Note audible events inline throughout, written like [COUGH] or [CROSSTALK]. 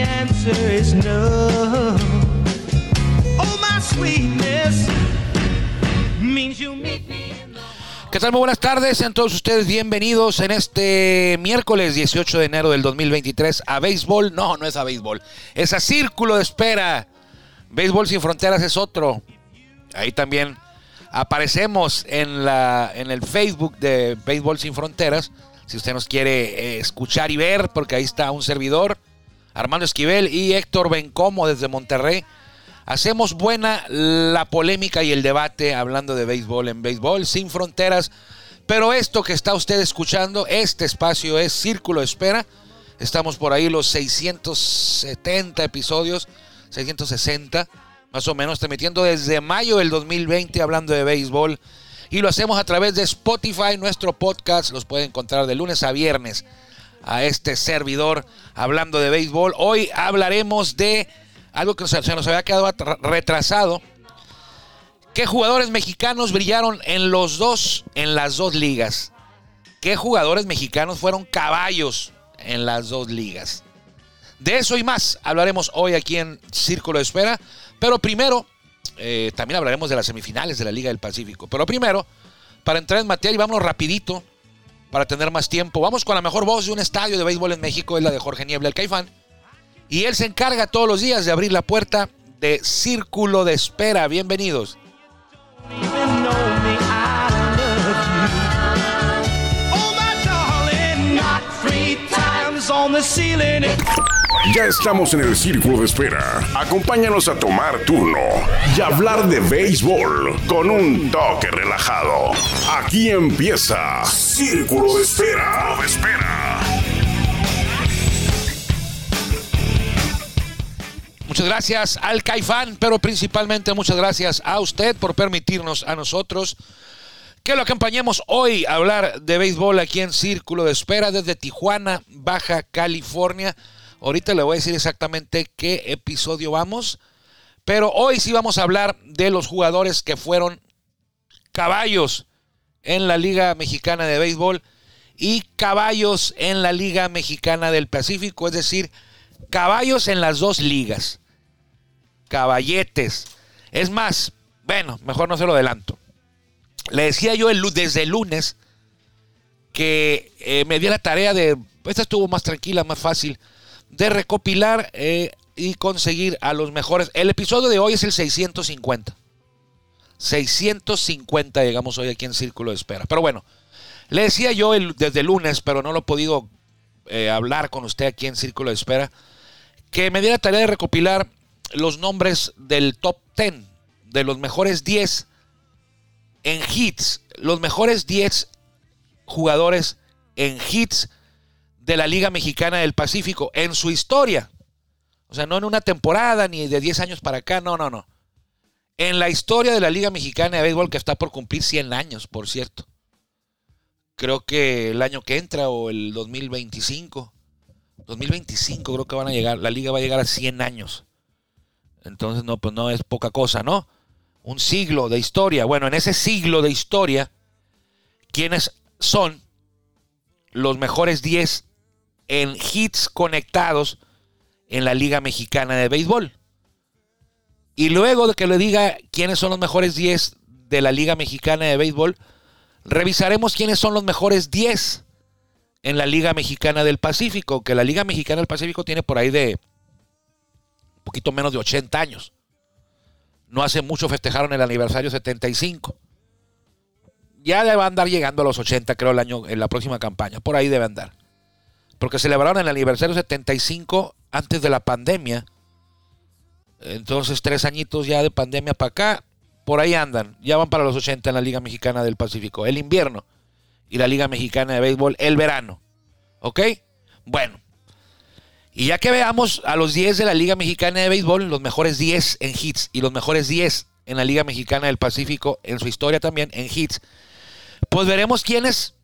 Answer is no. Oh, my sweetness means you meet me. ¿Qué tal? Muy buenas tardes, sean todos ustedes bienvenidos en este miércoles 18 de enero del 2023 a béisbol. No, no es a béisbol, es a Círculo de Espera. Béisbol sin Fronteras es otro. Ahí también aparecemos en, la, en el Facebook de Béisbol sin Fronteras. Si usted nos quiere eh, escuchar y ver, porque ahí está un servidor, Armando Esquivel y Héctor Bencomo desde Monterrey. Hacemos buena la polémica y el debate hablando de béisbol en béisbol sin fronteras. Pero esto que está usted escuchando, este espacio es Círculo Espera. Estamos por ahí los 670 episodios, 660 más o menos, transmitiendo desde mayo del 2020 hablando de béisbol. Y lo hacemos a través de Spotify, nuestro podcast. Los puede encontrar de lunes a viernes a este servidor hablando de béisbol. Hoy hablaremos de algo que se nos había quedado retrasado. ¿Qué jugadores mexicanos brillaron en los dos, en las dos ligas? ¿Qué jugadores mexicanos fueron caballos en las dos ligas? De eso y más hablaremos hoy aquí en Círculo de Espera. Pero primero, eh, también hablaremos de las semifinales de la Liga del Pacífico. Pero primero, para entrar en materia, y vámonos rapidito para tener más tiempo. Vamos con la mejor voz de un estadio de béisbol en México, es la de Jorge Niebla, el Caifán. Y él se encarga todos los días de abrir la puerta de Círculo de Espera. Bienvenidos. Ya estamos en el círculo de espera. Acompáñanos a tomar turno y hablar de béisbol con un toque relajado. Aquí empieza Círculo de Espera. de espera. Muchas gracias al Caifán, pero principalmente muchas gracias a usted por permitirnos a nosotros que lo acompañemos hoy a hablar de béisbol aquí en Círculo de Espera desde Tijuana, Baja California. Ahorita le voy a decir exactamente qué episodio vamos, pero hoy sí vamos a hablar de los jugadores que fueron caballos en la Liga Mexicana de Béisbol y caballos en la Liga Mexicana del Pacífico, es decir, caballos en las dos ligas. Caballetes. Es más, bueno, mejor no se lo adelanto. Le decía yo el, desde el lunes que eh, me di la tarea de, esta estuvo más tranquila, más fácil, de recopilar eh, y conseguir a los mejores. El episodio de hoy es el 650. 650 llegamos hoy aquí en Círculo de Espera. Pero bueno, le decía yo desde el lunes, pero no lo he podido eh, hablar con usted aquí en Círculo de Espera, que me diera tarea de recopilar los nombres del top 10, de los mejores 10 en hits, los mejores 10 jugadores en hits de la Liga Mexicana del Pacífico en su historia. O sea, no en una temporada ni de 10 años para acá, no, no, no. En la historia de la Liga Mexicana de Béisbol que está por cumplir 100 años, por cierto. Creo que el año que entra o el 2025. 2025 creo que van a llegar, la liga va a llegar a 100 años. Entonces, no, pues no es poca cosa, ¿no? Un siglo de historia. Bueno, en ese siglo de historia, ¿quiénes son los mejores 10 en hits conectados en la Liga Mexicana de Béisbol? Y luego de que le diga quiénes son los mejores 10 de la Liga Mexicana de Béisbol, revisaremos quiénes son los mejores 10 en la Liga Mexicana del Pacífico, que la Liga Mexicana del Pacífico tiene por ahí de un poquito menos de 80 años. No hace mucho festejaron el aniversario 75. Ya debe andar llegando a los 80, creo, el año, en la próxima campaña. Por ahí debe andar. Porque celebraron el aniversario 75 antes de la pandemia. Entonces, tres añitos ya de pandemia para acá. Por ahí andan. Ya van para los 80 en la Liga Mexicana del Pacífico. El invierno. Y la Liga Mexicana de Béisbol el verano. ¿Ok? Bueno. Y ya que veamos a los 10 de la Liga Mexicana de Béisbol, los mejores 10 en hits y los mejores 10 en la Liga Mexicana del Pacífico, en su historia también en hits, pues veremos quiénes,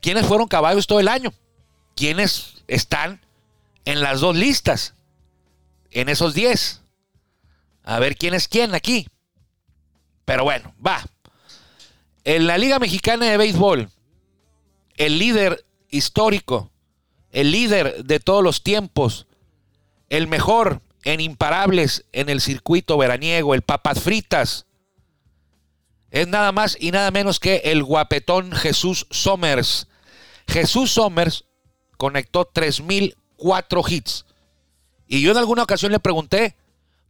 quiénes fueron caballos todo el año, quiénes están en las dos listas, en esos 10. A ver quién es quién aquí. Pero bueno, va. En la Liga Mexicana de Béisbol, el líder histórico, el líder de todos los tiempos, el mejor en imparables en el circuito veraniego, el papas fritas, es nada más y nada menos que el guapetón Jesús Somers. Jesús Somers conectó 3004 hits. Y yo en alguna ocasión le pregunté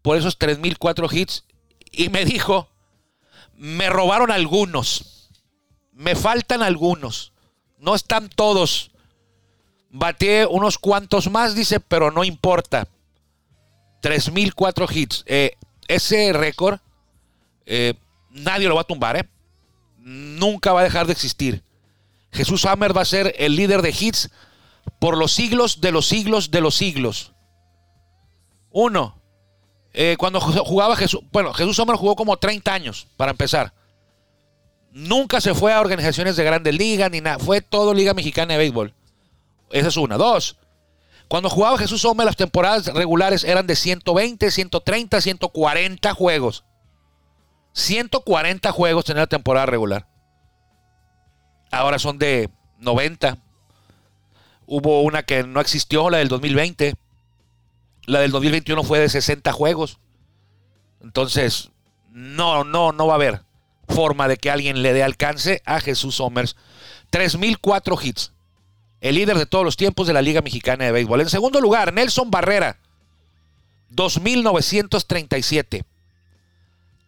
por esos 3004 hits y me dijo, me robaron algunos, me faltan algunos, no están todos. Bateé unos cuantos más, dice, pero no importa. 3004 hits. Eh, ese récord eh, nadie lo va a tumbar, ¿eh? Nunca va a dejar de existir. Jesús Hammer va a ser el líder de hits por los siglos de los siglos de los siglos. Uno, eh, cuando jugaba Jesús, bueno, Jesús Hammer jugó como 30 años, para empezar. Nunca se fue a organizaciones de grandes ligas ni nada. Fue todo Liga Mexicana de Béisbol. Esa es una. Dos, cuando jugaba Jesús Sommer, las temporadas regulares eran de 120, 130, 140 juegos. 140 juegos tenía la temporada regular. Ahora son de 90. Hubo una que no existió, la del 2020. La del 2021 fue de 60 juegos. Entonces, no, no, no va a haber forma de que alguien le dé alcance a Jesús Somers. 3004 hits. El líder de todos los tiempos de la Liga Mexicana de Béisbol. En segundo lugar, Nelson Barrera. 2937.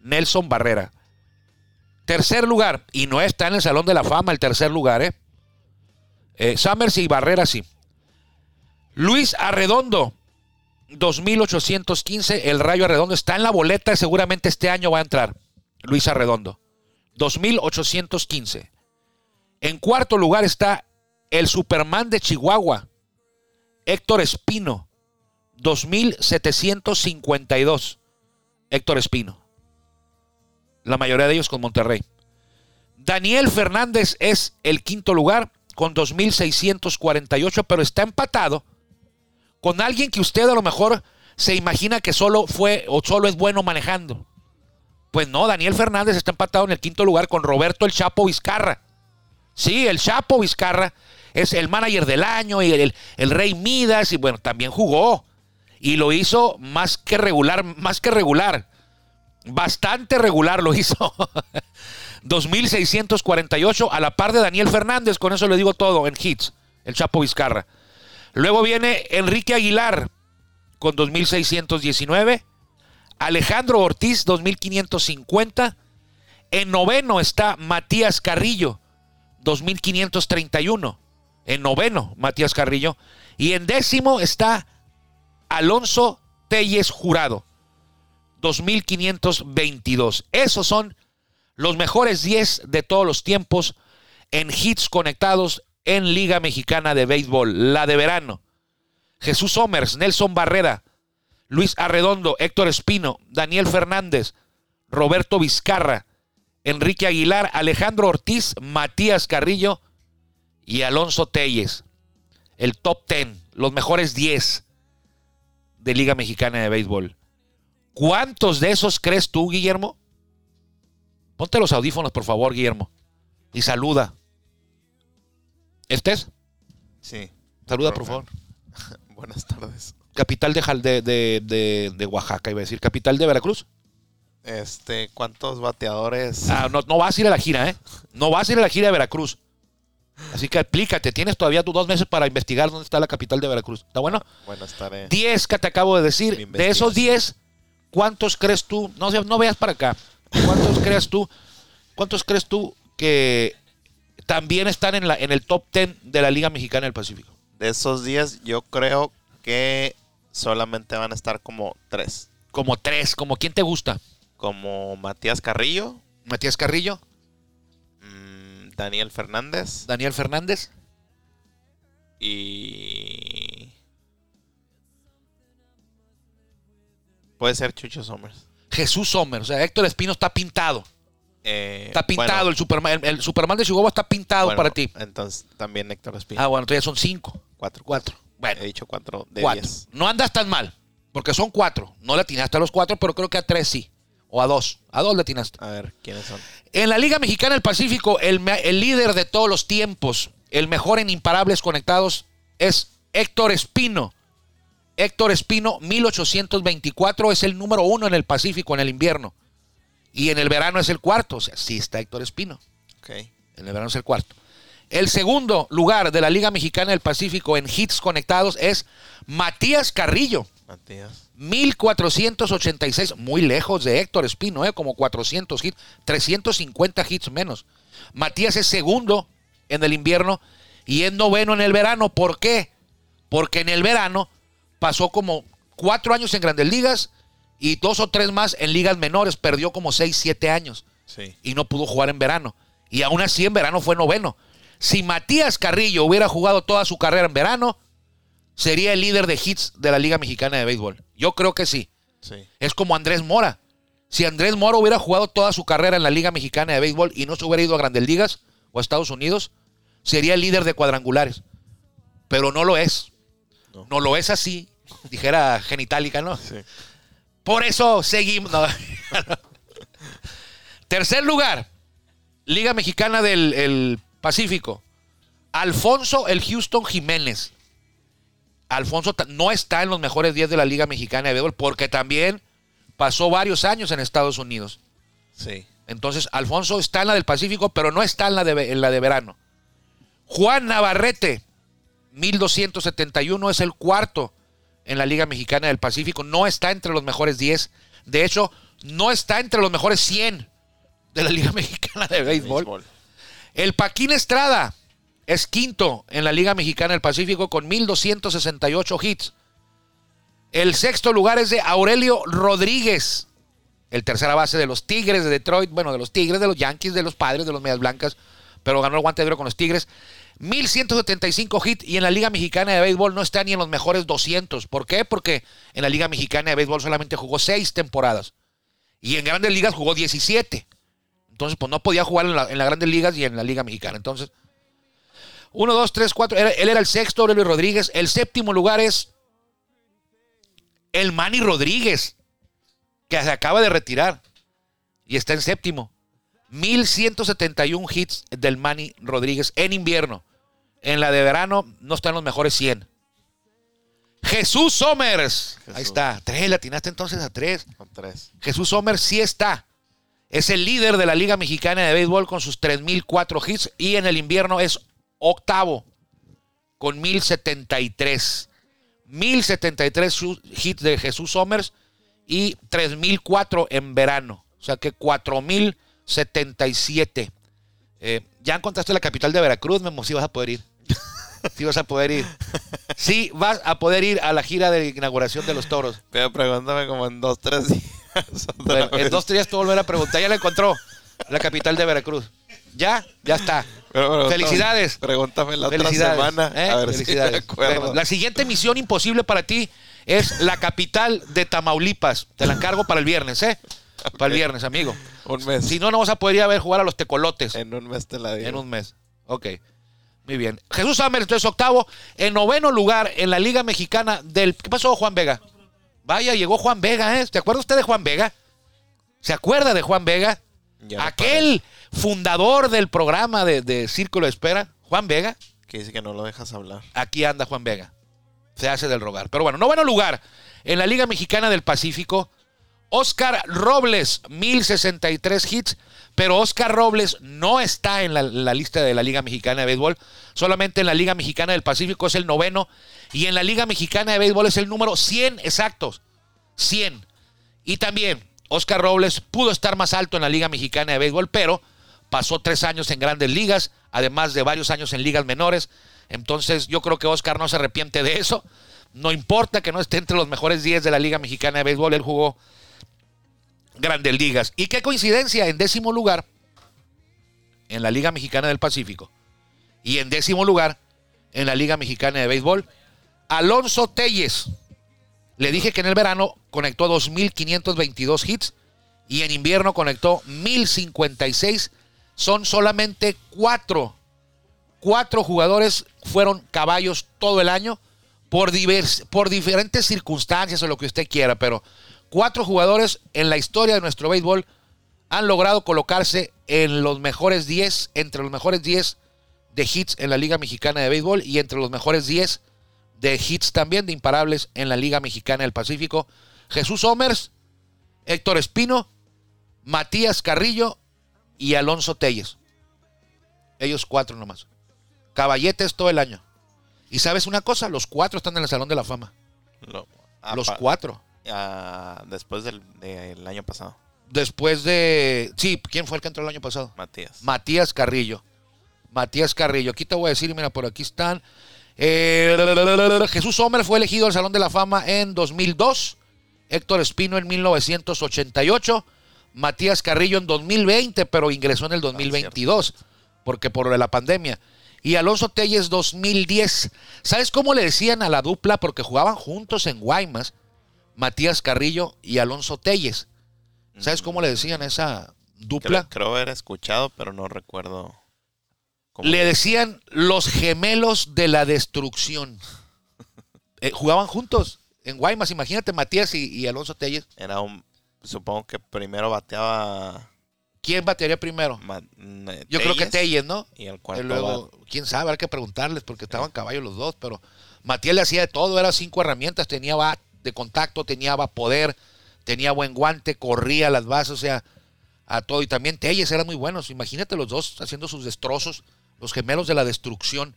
Nelson Barrera. Tercer lugar, y no está en el Salón de la Fama el tercer lugar, ¿eh? Eh Summers y Barrera sí. Luis Arredondo, 2815. El Rayo Arredondo está en la boleta, seguramente este año va a entrar. Luis Arredondo, 2815. En cuarto lugar está el Superman de Chihuahua, Héctor Espino, 2752. Héctor Espino la mayoría de ellos con Monterrey. Daniel Fernández es el quinto lugar con 2.648, pero está empatado con alguien que usted a lo mejor se imagina que solo fue o solo es bueno manejando. Pues no, Daniel Fernández está empatado en el quinto lugar con Roberto el Chapo Vizcarra. Sí, el Chapo Vizcarra es el manager del año y el, el Rey Midas y bueno, también jugó. Y lo hizo más que regular, más que regular. Bastante regular lo hizo. [LAUGHS] 2.648 a la par de Daniel Fernández, con eso le digo todo en hits, el Chapo Vizcarra. Luego viene Enrique Aguilar con 2.619. Alejandro Ortiz, 2.550. En noveno está Matías Carrillo, 2.531. En noveno, Matías Carrillo. Y en décimo está Alonso Telles Jurado, 2522. Esos son los mejores 10 de todos los tiempos en hits conectados en Liga Mexicana de Béisbol, la de verano. Jesús Somers, Nelson Barrera, Luis Arredondo, Héctor Espino, Daniel Fernández, Roberto Vizcarra, Enrique Aguilar, Alejandro Ortiz, Matías Carrillo y Alonso Telles. El top 10, los mejores 10 de Liga Mexicana de Béisbol. ¿Cuántos de esos crees tú, Guillermo? Ponte los audífonos, por favor, Guillermo. Y saluda. ¿Estés? Sí. Saluda, por favor. [LAUGHS] Buenas tardes. Capital de, de, de, Oaxaca, iba a decir. Capital de Veracruz. Este, ¿cuántos bateadores? Ah, no, no vas a ir a la gira, ¿eh? No vas a ir a la gira de Veracruz. Así que explícate, tienes todavía tus dos meses para investigar dónde está la capital de Veracruz. ¿Está bueno? Buenas tardes. Diez que te acabo de decir. De esos diez, ¿cuántos crees tú? No, no veas para acá. ¿Cuántos crees tú? ¿Cuántos crees tú que también están en, la, en el top 10 de la Liga Mexicana del Pacífico? De esos 10, yo creo que solamente van a estar como tres. Como tres, ¿como quién te gusta? Como Matías Carrillo. Matías Carrillo. Mm, Daniel Fernández. Daniel Fernández. Y Puede ser Chucho Somers. Jesús Sommer. O sea, Héctor Espino está pintado. Eh, Está pintado. bueno, el, Superman, el, el Superman de Chihuahua está pintado bueno, para ti. Entonces también Héctor Espino. Ah, bueno, entonces ya son cinco. cuatro. Cuatro. Bueno, He dicho cuatro de cuatro. diez. No andas tan mal. Porque son cuatro. No le atinaste a los cuatro, pero creo que a tres sí. O a dos. A dos le atinaste. A ver, ¿quiénes son? En la Liga Mexicana del Pacífico, el líder de todos los tiempos, el mejor en imparables conectados, es Héctor Espino. Héctor Espino, 1824, es el número uno en el Pacífico en el invierno. Y en el verano es el cuarto. O sea, sí está Héctor Espino. Ok. En el verano es el cuarto. El segundo lugar de la Liga Mexicana del Pacífico en hits conectados es Matías Carrillo. Matías. 1486, muy lejos de Héctor Espino, ¿eh? como 400 hits, 350 hits menos. Matías es segundo en el invierno y es noveno en el verano. ¿Por qué? Porque en el verano pasó como cuatro años en grandes ligas y dos o tres más en ligas menores. Perdió como seis, siete años Sí. y no pudo jugar en verano. Y aún así en verano fue noveno. Si Matías Carrillo hubiera jugado toda su carrera en verano, sería el líder de hits de la Liga Mexicana de Béisbol. Yo creo que sí. Sí. Es como Andrés Mora. Si Andrés Mora hubiera jugado toda su carrera en la Liga Mexicana de Béisbol y no se hubiera ido a Grandes Ligas o a Estados Unidos, sería el líder de cuadrangulares. Pero no lo es. No. No, lo es así. Dijera genitálica, ¿no? Sí. Por eso seguimos. [LAUGHS] no. Tercer lugar, Liga Mexicana del el Pacífico. Alfonso el Houston Jiménez. Alfonso no está en los mejores 10 de la Liga Mexicana de Béisbol porque también pasó varios años en Estados Unidos. Sí. Entonces, Alfonso está en la del Pacífico, pero no está en la de, en la de verano. Juan Navarrete, 1271, es el cuarto en la Liga Mexicana del Pacífico. No está entre los mejores 10. De hecho, no está entre los mejores 100 de la Liga [LAUGHS] Mexicana de Béisbol. Béisbol. El Paquín Estrada es quinto en la Liga Mexicana del Pacífico con 1268 hits. El sexto lugar es de Aurelio Rodríguez, el tercera base de los Tigres de Detroit, bueno, de los Tigres, de los Yankees, de los Padres, de los Medias Blancas, pero ganó el guante de oro con los Tigres. 1175 hits y en la Liga Mexicana de Béisbol no está ni en los mejores 200. ¿Por qué? Porque en la Liga Mexicana de Béisbol solamente jugó 6 temporadas y en Grandes Ligas jugó 17. Entonces, pues no podía jugar en, la- en las grandes ligas y en la Liga Mexicana. Entonces, 1, 2, 3, 4. Él era el sexto, Aurelio Rodríguez. El séptimo lugar es el Manny Rodríguez, que se acaba de retirar y está en séptimo. 1171 hits del Manny Rodríguez en invierno. En la de verano no están los mejores 100. Jesús Somers. Ahí está. Tres, latinaste entonces a tres. Con tres. Jesús Somers sí está. Es el líder de la Liga Mexicana de Béisbol con sus 3.004 hits y en el invierno es octavo con 1.073. 1.073 su- hits de Jesús Somers y 3.004 en verano. O sea que 4.077. Eh, ya encontraste la capital de Veracruz, Memo, sí vas a poder ir. [LAUGHS] Sí vas a poder ir. Sí vas a poder ir a la gira de inauguración de los toros. Pero pregúntame como en dos, tres días. otra Bueno, en dos días te volver a preguntar. Ya la encontró. La capital de Veracruz. Ya, ya está. Pero Felicidades. Pregúntame la otra Felicidades. semana. ¿eh? A ver Felicidades. si me acuerdo. Bueno, la siguiente misión imposible para ti es la capital de Tamaulipas. Te la encargo para el viernes, ¿eh? Para el viernes, amigo. Un mes. Si no, no vas a poder ir a ver jugar a los tecolotes En un mes te la digo. en un mes. Ok. Muy bien. Jesús Sámez, entonces octavo. En noveno lugar en la Liga Mexicana del. ¿Qué pasó, Juan Vega? Vaya, llegó Juan Vega, ¿eh? ¿Se acuerda usted de Juan Vega? ¿Se acuerda de Juan Vega? Ya Aquel fundador del programa de, de Círculo de Espera, Juan Vega. Que dice que no lo dejas hablar. Aquí anda Juan Vega. Se hace del rogar. Pero bueno, noveno lugar en la Liga Mexicana del Pacífico. Oscar Robles, 1063 hits. Pero Oscar Robles no está en la, lista de la Liga Mexicana de Béisbol. Solamente en la Liga Mexicana del Pacífico es el noveno. Y en la Liga Mexicana de Béisbol es el número 100 exactos. 100. Y también Oscar Robles pudo estar más alto en la Liga Mexicana de Béisbol, pero pasó tres años en grandes ligas, además de varios años en ligas menores. Entonces yo creo que Oscar no se arrepiente de eso. No importa que no esté entre los mejores 10 de la Liga Mexicana de Béisbol, él jugó grandes ligas. Y qué coincidencia, en décimo lugar, en la Liga Mexicana del Pacífico, y en décimo lugar, en la Liga Mexicana de Béisbol, Alonso Telles. Le dije que en el verano conectó 2.522 hits y en invierno conectó 1.056. Son solamente cuatro, cuatro jugadores fueron caballos todo el año por, divers- por diferentes circunstancias o lo que usted quiera, pero cuatro jugadores en la historia de nuestro béisbol han logrado colocarse en los mejores 10, entre los mejores 10 de hits en la Liga Mexicana de Béisbol y entre los mejores 10 de hits también de imparables en la Liga Mexicana del Pacífico. Jesús Somers, Héctor Espino, Matías Carrillo y Alonso Telles. Ellos cuatro nomás. Caballetes todo el año. Y sabes una cosa, los cuatro están en el Salón de la Fama. Lo- Los cuatro. Ah, después del, del año pasado, Después de... Sí, ¿quién fue el que entró el año pasado? Matías. Matías Carrillo. Matías Carrillo. Aquí te voy a decir, mira, por aquí están. Eh, Jesús Sommer fue elegido al Salón de la Fama en 2002. Héctor Espino en 1988. Matías Carrillo en 2020, pero ingresó en el 2022, porque por la pandemia. Y Alonso Telles 2010. ¿Sabes cómo le decían a la dupla? Porque jugaban juntos en Guaymas, Matías Carrillo y Alonso Telles. ¿Sabes cómo le decían a esa dupla? Creo, creo haber escuchado, pero no recuerdo. cómo- Le decían los gemelos de la destrucción. [LAUGHS] Eh, jugaban juntos en Guaymas. Imagínate Matías y, y Alonso Telles. Era un. Supongo que primero bateaba. ¿Quién batearía primero? Ma- eh, Yo creo que Telles, ¿no? Y el Y cuarto. luego, quién sabe, hay que preguntarles porque estaban caballos los dos. Pero Matías le hacía de todo, era cinco herramientas. Tenía bat de contacto, tenía poder, tenía buen guante, corría las bases, o sea, a todo. Y también Telles eran muy buenos. Imagínate los dos haciendo sus destrozos. Los gemelos de la destrucción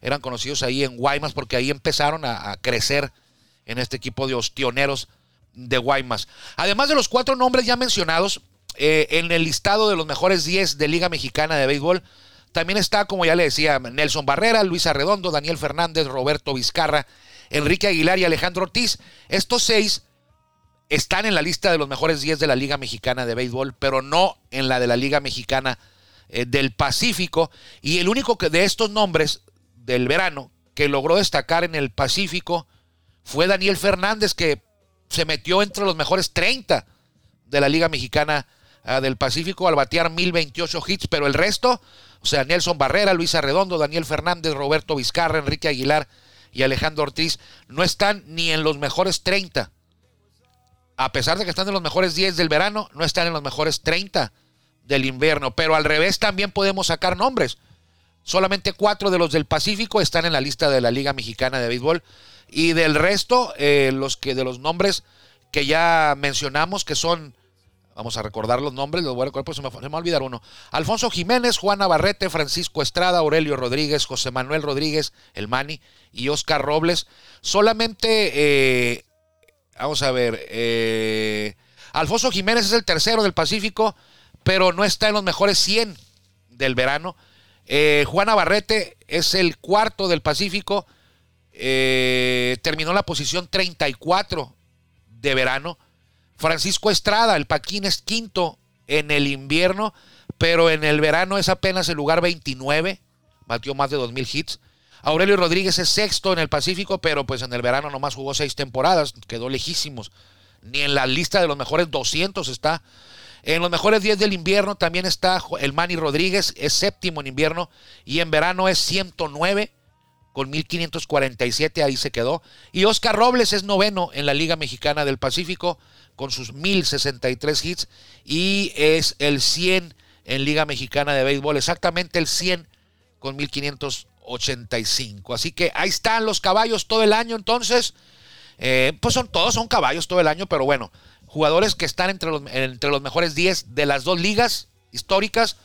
eran conocidos ahí en Guaymas porque ahí empezaron a, a crecer en este equipo de ostioneros de Guaymas. Además de los cuatro nombres ya mencionados, eh, en el listado de los mejores 10 de Liga Mexicana de Béisbol, también está, como ya le decía, Nelson Barrera, Luis Arredondo, Daniel Fernández, Roberto Vizcarra, Enrique Aguilar y Alejandro Ortiz. Estos seis están en la lista de los mejores 10 de la Liga Mexicana de Béisbol, pero no en la de la Liga Mexicana eh, del Pacífico. Y el único que de estos nombres del verano que logró destacar en el Pacífico fue Daniel Fernández, que se metió entre los mejores 30 de la Liga Mexicana ah, del Pacífico al batear 1028 hits, pero el resto, o sea, Nelson Barrera, Luis Arredondo, Daniel Fernández, Roberto Vizcarra, Enrique Aguilar y Alejandro Ortiz, no están ni en los mejores 30. A pesar de que están en los mejores 10 del verano, no están en los mejores 30 del invierno. Pero al revés también podemos sacar nombres. Solamente cuatro de los del Pacífico están en la lista de la Liga Mexicana de Béisbol. Y del resto, eh, los que de los nombres que ya mencionamos, que son, vamos a recordar los nombres, los voy a recordar porque se me, se me va a olvidar uno. Alfonso Jiménez, Juan Navarrete, Francisco Estrada, Aurelio Rodríguez, José Manuel Rodríguez, el Mani y Oscar Robles. Solamente, eh, vamos a ver, eh, Alfonso Jiménez es el tercero del Pacífico, pero no está en los mejores 100 del verano. Eh, Juan es el cuarto del Pacífico. Eh, terminó la posición 34 de verano. Francisco Estrada, el Paquín es quinto en el invierno, pero en el verano es apenas el lugar 29. Batió más de 2.000 hits. Aurelio Rodríguez es sexto en el Pacífico, pero pues en el verano nomás jugó seis temporadas, quedó lejísimos. Ni en la lista de los mejores 200 está. En los mejores 10 del invierno también está el Manny Rodríguez, es séptimo en invierno y en verano es 109 con 1547, ahí se quedó. Y Oscar Robles es noveno en la Liga Mexicana del Pacífico con sus 1063 hits y es el 100 en Liga Mexicana de Béisbol, exactamente el 100 con 1585. Así que ahí están los caballos todo el año entonces. Eh, pues son todos son caballos todo el año, pero bueno, jugadores que están entre los, entre los mejores 10 de las dos ligas históricas.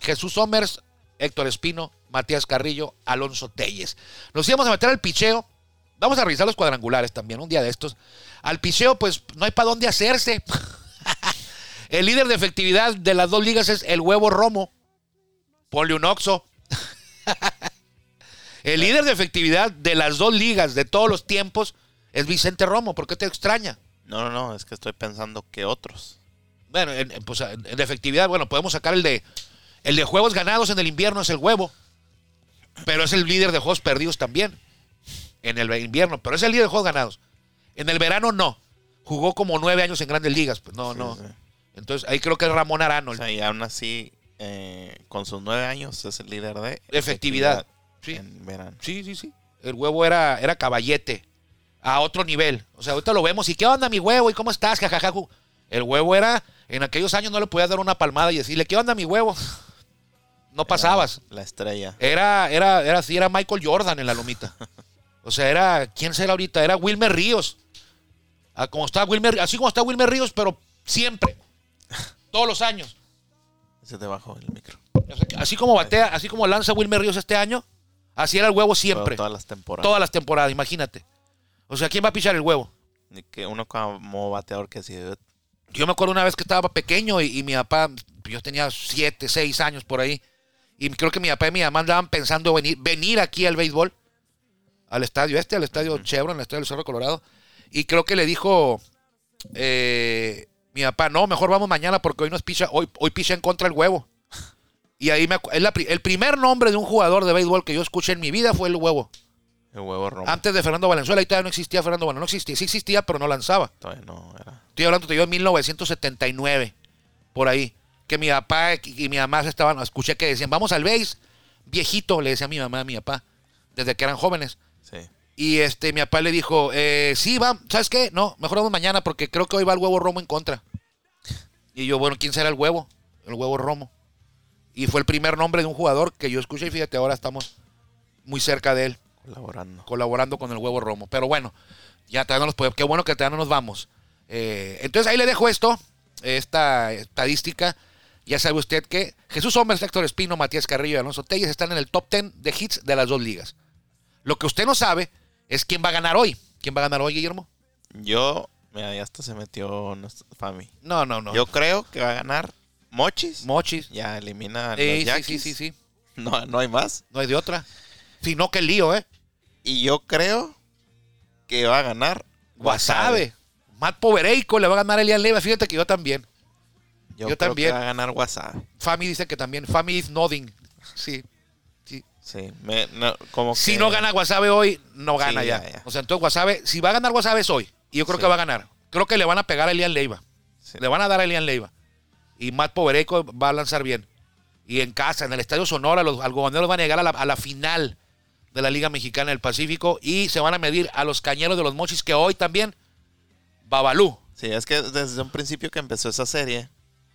Jesús Somers, Héctor Espino, Matías Carrillo, Alonso Telles. Nos íbamos a meter al picheo. Vamos a revisar los cuadrangulares también, un día de estos. Al picheo, pues no hay para dónde hacerse. [LAUGHS] el líder de efectividad de las dos ligas es el huevo Romo. Ponle un oxo. [LAUGHS] el líder de efectividad de las dos ligas de todos los tiempos es Vicente Romo. ¿Por qué te extraña? No, no, no, es que estoy pensando que otros. Bueno, en, en, pues, en efectividad, bueno, podemos sacar el de el de juegos ganados en el invierno es el huevo, pero es el líder de juegos perdidos también en el invierno, pero es el líder de juegos ganados. En el verano no. jugó como nueve años en grandes ligas. Pues no, Sí, no. sí. Entonces ahí creo que es Ramón Arano. O sea, y aún así, eh, con sus nueve años, es el líder de Efectividad. Sí. en verano. Sí, sí, sí. El huevo era, era caballete. A otro nivel. O sea, ahorita lo vemos. ¿Y qué onda, mi huevo? ¿Y cómo estás? Jajajaju. El huevo era. En aquellos años no le podías dar una palmada y decirle, ¿qué onda, mi huevo? [LAUGHS] No pasabas. La estrella. Era, era, era así, era Michael Jordan en la lomita. O sea, era. ¿Quién será ahorita? Era Wilmer Ríos. Como está Wilmer, así como está Wilmer Ríos, pero siempre. Todos los años. Se te bajó el micro. Así como batea, así como lanza Wilmer Ríos este año, así era el huevo siempre. Pero todas las temporadas. Todas las temporadas, imagínate. O sea, ¿quién va a pichar el huevo? Que uno como bateador que así. Yo me acuerdo una vez que estaba pequeño y, y mi papá, yo tenía siete, seis años por ahí, y creo que mi papá y mi mamá andaban pensando venir, venir aquí al béisbol, al estadio este, al estadio Chevron, al estadio del Cerro Colorado, y creo que le dijo eh, mi papá, no, mejor vamos mañana porque hoy nos picha, hoy, hoy picha en contra el huevo. Y ahí me, es la el primer nombre de un jugador de béisbol que yo escuché en mi vida fue el huevo. El huevo romo. Antes de Fernando Valenzuela, ahí todavía no existía Fernando Valenzuela, no existía, sí existía, pero no lanzaba. Todavía no era. Estoy hablando de yo en 1979, por ahí. Que mi papá y mi mamá se estaban, escuché que decían, vamos al base. Viejito, le decía a mi mamá, a mi papá, desde que eran jóvenes. Sí. Y este, mi papá le dijo, eh, sí, va, ¿sabes qué? No, mejor vamos mañana porque creo que hoy va el huevo romo en contra. Y yo, bueno, ¿quién será el huevo? El huevo romo. Y fue el primer nombre de un jugador que yo escuché y fíjate, ahora estamos muy cerca de él Colaborando. colaborando con el huevo romo. Pero bueno, ya todavía no nos podemos. Qué bueno que todavía no nos vamos. Eh, entonces ahí le dejo esto, esta estadística. Ya sabe usted que Jesús Hombres, Héctor Espino, Matías Carrillo y Alonso Telles están en el top 10 de hits de las dos ligas. Lo que usted no sabe es quién va a ganar hoy. ¿Quién va a ganar hoy, Guillermo? Yo, mira, ya hasta se metió Fami. No, no, no. Yo creo que va a ganar Mochis. Mochis. ya elimina a Eh, los sí, sí, sí, sí. [LAUGHS] No, no hay más. No hay de otra. Si no, qué lío, ¿eh? Y yo creo que va a ganar Guasave. Matt Povereico le va a ganar a Elian Leiva. Fíjate que yo también. Yo, Yo creo también. que va a ganar Wasabe. Fami dice que también. Fami is nodding. Sí. Sí. Sí, me- no, como Si que- no gana Guasave hoy, no gana Sí, ya. ya, ya. O sea, entonces Guasave, si va a ganar Guasave es hoy. Y yo creo Sí. que va a ganar. Creo que le van a pegar a Elian Leiva. Sí. Le van a dar a Elian Leiva. Y Matt Povereico va a lanzar bien. Y en casa, en el Estadio Sonora, los algodoneros van a llegar a la, a la final de la Liga Mexicana del Pacífico y se van a medir a los cañeros de los mochis que hoy también Babalú. Sí, es que desde un principio que empezó esa serie,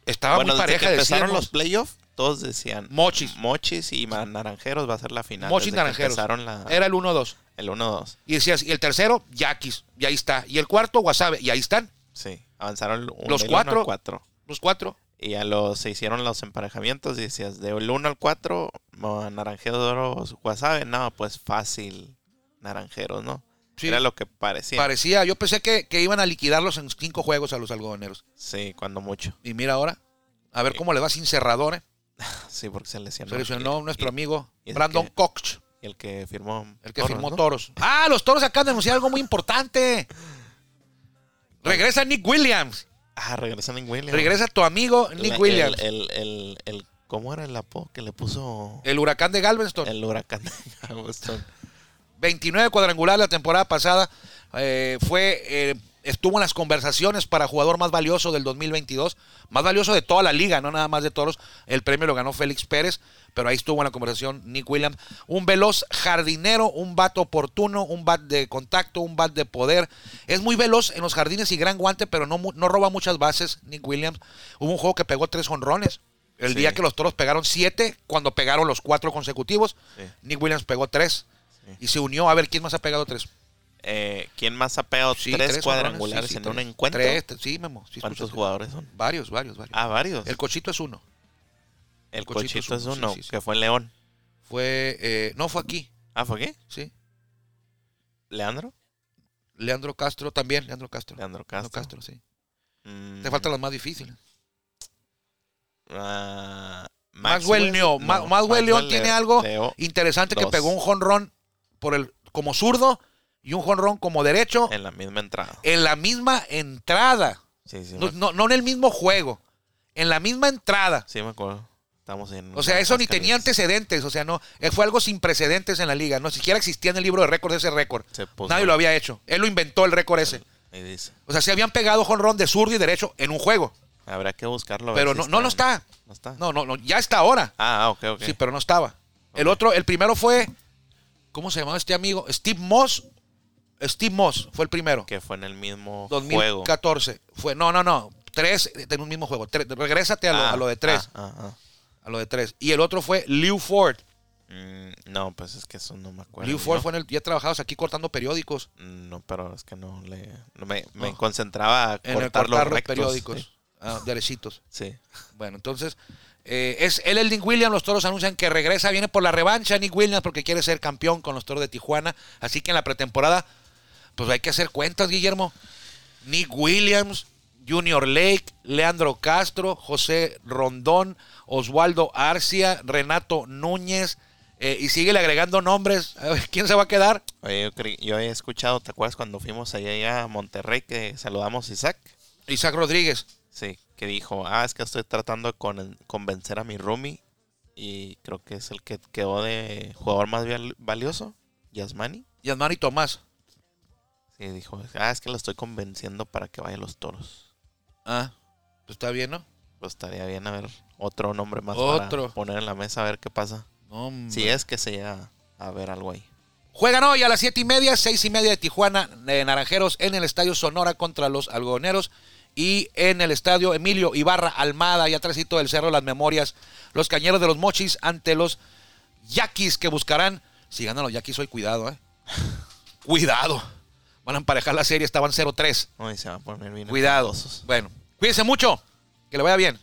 Estaba bueno, muy desde pareja, que empezaron decíamos. los playoffs, todos decían Mochis. Mochis y Naranjeros va a ser la final. Mochis desde Naranjeros. La, Era el 1-2. el 1-2. Y decías, y el tercero, Yaquis. Y ahí está. Y el cuarto, Guasave. Y ahí están. Sí, avanzaron un- Los cuatro. al 4. Los cuatro. Y ya los, se hicieron los emparejamientos y decías, del 1 al 4, Naranjeros, Guasave, no, pues fácil, Naranjeros, ¿no? Sí. Era lo que parecía. Parecía, yo pensé que, que iban a liquidarlos en cinco juegos a los algodoneros. sí, cuando mucho. Y mira ahora, a ver cómo le va sin cerrador. ¿eh? Sí, porque se lesionó. Se lesionó nuestro y- amigo y Brandon que- Koch, Y el que firmó. el que Toros, firmó ¿no? Toros. Ah, los Toros acaban de anunciar algo muy importante. Regresa Nick Williams. Ah, regresa Nick Williams. Regresa tu amigo Nick La- Williams. El, el, el, el- ¿Cómo era el apodo que le puso El huracán de Galveston. el huracán de [LAUGHS] Galveston? 29 cuadrangular la temporada pasada. eh, fue eh, estuvo en las conversaciones para jugador más valioso del 2022. Más valioso de toda la liga, no nada más de toros. El premio lo ganó Félix Pérez, pero ahí estuvo en la conversación Nick Williams. Un veloz jardinero, un bat oportuno, un bat de contacto, un bat de poder. Es muy veloz en los jardines y gran guante, pero no, roba muchas bases Nick Williams. Hubo un juego que pegó tres honrones. El Sí. día que los toros pegaron siete, cuando pegaron los cuatro consecutivos, Sí. Nick Williams pegó tres. Sí. Y se unió. A ver, ¿quién más ha pegado tres? Eh, ¿Quién más ha pegado Sí, tres, cuadrangulares sí, sí, en tres. un encuentro? Tres, sí, Memo. ¿Cuántos jugadores son? Varios, varios, varios. Ah, varios. El cochito es uno. El Cochito cochito, es uno, que fue en León. Fue, eh, no fue aquí, Ah, ¿fue qué? sí. ¿Leandro? Leandro Castro también, Leandro Castro. Leandro Leandro Castro. Castro, sí. Mm, Te faltan las más difíciles. ah, Maxwell Leo. Ma- Maxwell León tiene algo Leo. interesante que pegó un jonrón por el, como zurdo y un jonrón como derecho en la misma entrada. en la misma entrada. Sí, sí, No, no- no en el mismo juego, en la misma entrada. sí me acuerdo. Estamos en O sea, eso ni tenía antecedentes, o sea, no, eh, fue algo sin precedentes en la liga, no siquiera existía en el libro de récords ese récord. Nadie lo había hecho. Él lo inventó el récord ese. Ahí dice. O sea, se habían pegado jonrón de zurdo y derecho en un juego. Habrá que buscarlo. Pero si no, no, no está. ¿No está? No, no, no, ya está ahora. Ah, ok, ok. Sí, pero no estaba. El otro, el primero fue, ¿cómo se llamaba este amigo? Steve Moss. Steve Moss fue el primero. Que fue en el mismo juego. 2014. Fue, no, no, no. Tres en un mismo juego. Tres, regrésate a lo, Ah, a lo de tres. ah, ah. A lo de tres. Y el otro fue Lew Ford. Mm, no, pues es que eso no me acuerdo. Lew Ford fue en el. Ya trabajabas aquí cortando periódicos. No, pero es que no le. no me, me No. concentraba a En cortar, el cortar los, los, rectos. periódicos. Ah. Sí. sí. Bueno, entonces. eh, es el Eldin Williams. Los toros anuncian que regresa. Viene por la revancha Nick Williams porque quiere ser campeón con los toros de Tijuana. Así que en la pretemporada, pues hay que hacer cuentas, Guillermo. Nick Williams, Junior Lake, Leandro Castro, José Rondón, Oswaldo Arcia, Renato Núñez. eh, y sigue agregando nombres. A ver, ¿Quién se va a quedar? Oye, yo, yo he escuchado, ¿te acuerdas cuando fuimos allá, a Monterrey que saludamos a Isaac? Isaac Rodríguez. Sí, que dijo, ah, es que estoy tratando de con- convencer a mi roomie y creo que es el que quedó de jugador más val- valioso, Yasmani. Y Asmani Tomás. Sí, dijo, ah, es que lo estoy convenciendo para que vaya a los toros. Ah, pues está bien, ¿no? Pues estaría bien a ver otro nombre más Otro. para poner en la mesa a ver qué pasa. Hombre. Si es que se llega a ver algo ahí. Juegan hoy a las siete y media, seis y media de Tijuana, de Naranjeros, en el Estadio Sonora contra los algodoneros. Y en el Estadio Emilio Ibarra Almada, y atrásito del Cerro las Memorias, los cañeros de los mochis ante los yaquis que buscarán. Si ganan los yaquis hoy, cuidado, ¿eh? [LAUGHS] cuidado. Van a emparejar la serie, estaban 0-3. No, y se va a poner bien. Cuidado. enfadosos. Bueno, cuídense mucho. Que le vaya bien.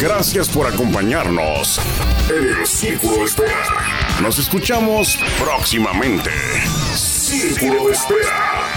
Gracias por acompañarnos en el Círculo de Espera. Nos escuchamos próximamente. Círculo de Espera.